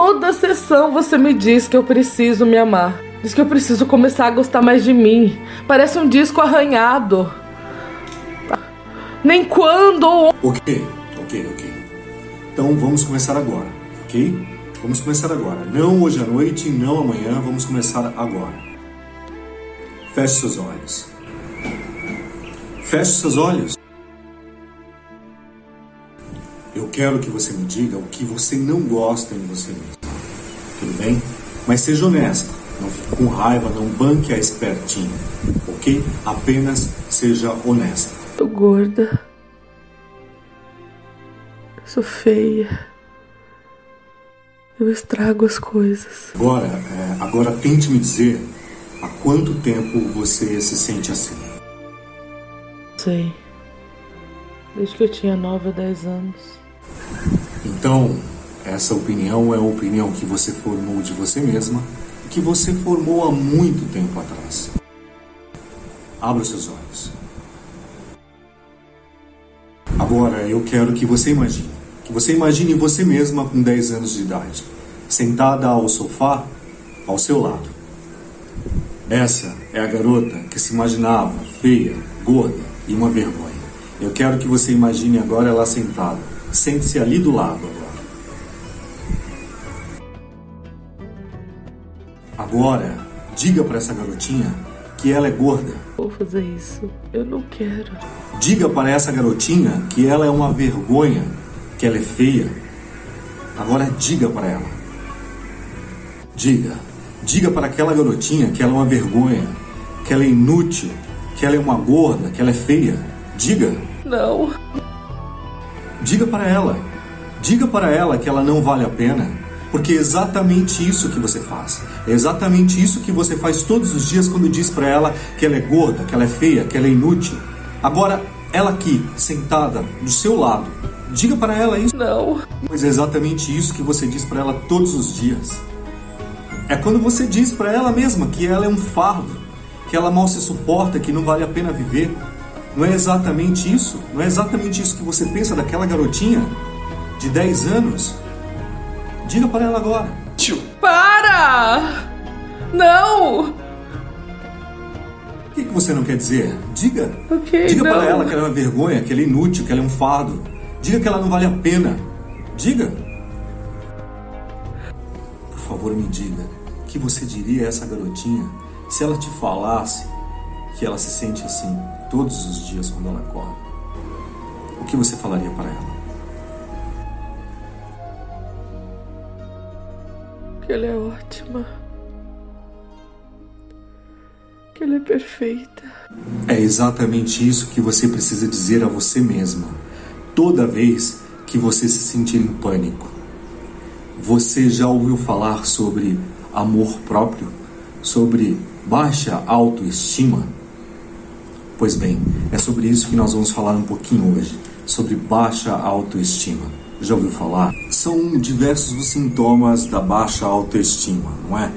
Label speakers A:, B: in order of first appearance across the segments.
A: toda sessão você me diz que eu preciso me amar. Diz que eu preciso começar a gostar mais de mim. Parece um disco arranhado. Nem quando.
B: Ok, ok, ok. Então vamos começar agora, ok? Vamos começar agora. Não hoje à noite, não amanhã, vamos começar agora. Feche seus olhos. Feche seus olhos. Quero que você me diga o que você não gosta em você mesmo. Tudo bem? Mas seja honesta. Não fique com raiva, não banque a espertinha. Ok? Apenas seja honesta.
A: Tô gorda. Sou feia. Eu estrago as coisas.
B: Agora, é, agora tente me dizer há quanto tempo você se sente assim.
A: Sei. Desde que eu tinha 9 a 10 anos.
B: Então, essa opinião é a opinião que você formou de você mesma e que você formou há muito tempo atrás. Abra os seus olhos. Agora eu quero que você imagine. Que você imagine você mesma com 10 anos de idade, sentada ao sofá ao seu lado. Essa é a garota que se imaginava feia, gorda e uma vergonha. Eu quero que você imagine agora ela sentada. Sente-se ali do lado agora. Agora, diga para essa garotinha que ela é gorda.
A: Vou fazer isso. Eu não quero.
B: Diga para essa garotinha que ela é uma vergonha, que ela é feia. Agora diga para ela. Diga. Diga para aquela garotinha que ela é uma vergonha, que ela é inútil, que ela é uma gorda, que ela é feia. Diga.
A: Não.
B: Diga para ela. Diga para ela que ela não vale a pena. Porque é exatamente isso que você faz. É exatamente isso que você faz todos os dias quando diz para ela que ela é gorda, que ela é feia, que ela é inútil. Agora, ela aqui, sentada do seu lado, diga para ela isso.
A: Não.
B: Pois é exatamente isso que você diz para ela todos os dias. É quando você diz para ela mesma que ela é um fardo, que ela mal se suporta, que não vale a pena viver. Não é exatamente isso? Não é exatamente isso que você pensa daquela garotinha de 10 anos? Diga para ela agora.
A: Para! Não!
B: O que, que você não quer dizer? Diga.
A: Ok,
B: Diga
A: não.
B: para ela que ela é uma vergonha, que ela é inútil, que ela é um fardo. Diga que ela não vale a pena. Diga. Por favor, me diga. O que você diria a essa garotinha se ela te falasse que ela se sente assim todos os dias quando ela acorda? O que você falaria para ela?
A: Que ela é ótima. Que ela é perfeita.
B: É exatamente isso que você precisa dizer a você mesma toda vez que você se sentir em pânico. Você já ouviu falar sobre amor próprio? Sobre baixa autoestima? Pois bem, é sobre isso que nós vamos falar um pouquinho hoje, sobre baixa autoestima. Já ouviu falar? São diversos os sintomas da baixa autoestima, não é?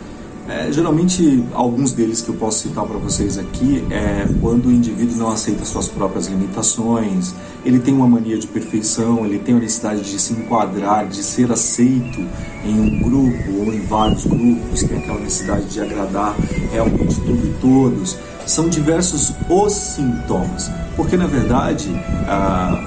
B: É, geralmente, alguns deles que eu posso citar para vocês aqui é quando o indivíduo não aceita suas próprias limitações, ele tem uma mania de perfeição, ele tem a necessidade de se enquadrar, de ser aceito em um grupo ou em vários grupos, tem aquela necessidade de agradar realmente tudo e todos. São diversos os sintomas, porque na verdade a,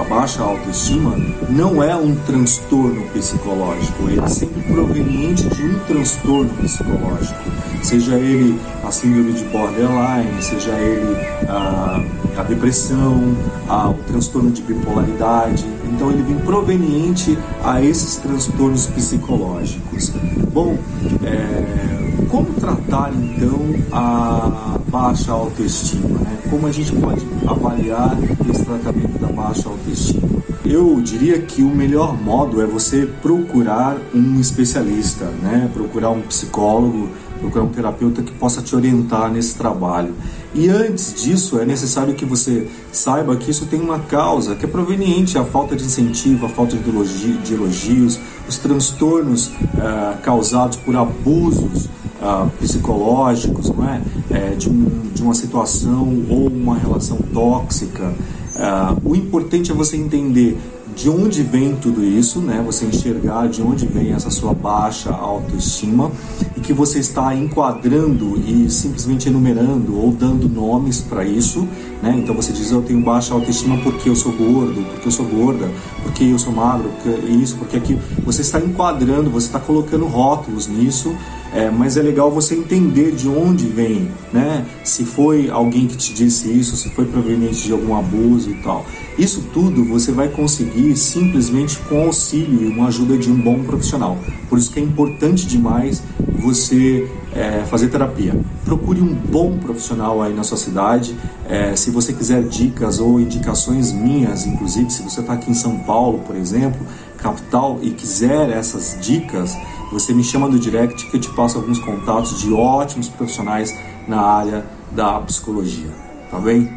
B: a baixa autoestima não é um transtorno psicológico, ele é sempre proveniente de um transtorno psicológico, seja ele a síndrome de borderline, seja ele a, a depressão, a, o transtorno de bipolaridade. Então ele vem proveniente a esses transtornos psicológicos. Bom, é, como tratar então a baixa autoestima? Né? Como a gente pode avaliar esse tratamento da baixa autoestima? Eu diria que o melhor modo é você procurar um especialista, né? procurar um psicólogo, procurar um terapeuta que possa te orientar nesse trabalho. E antes disso, é necessário que você saiba que isso tem uma causa que é proveniente à falta de incentivo, à falta de, de elogios, os transtornos uh, causados por abusos uh, psicológicos, não é? é de, um, de, uma situação ou uma relação tóxica. Uh, o importante é você entender de onde vem tudo isso, né? Você enxergar de onde vem essa sua baixa autoestima e que você está enquadrando e simplesmente enumerando ou dando nomes para isso, né? Então você diz eu tenho baixa autoestima porque eu sou gordo, porque eu sou gorda, porque eu sou magro, porque isso, porque aquilo. Você está enquadrando, você está colocando rótulos nisso é, mas é legal você entender de onde vem, né? Se foi alguém que te disse isso, se foi proveniente de algum abuso e tal. Isso tudo você vai conseguir simplesmente com auxílio e uma ajuda de um bom profissional. Por isso que é importante demais você é, fazer terapia. Procure um bom profissional aí na sua cidade. É, se você quiser dicas ou indicações minhas, inclusive se você está aqui em São Paulo, por exemplo, capital, e quiser essas dicas, você me chama no direct que eu te passo alguns contatos de ótimos profissionais na área da psicologia. Tá bem?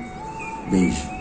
B: Beijo.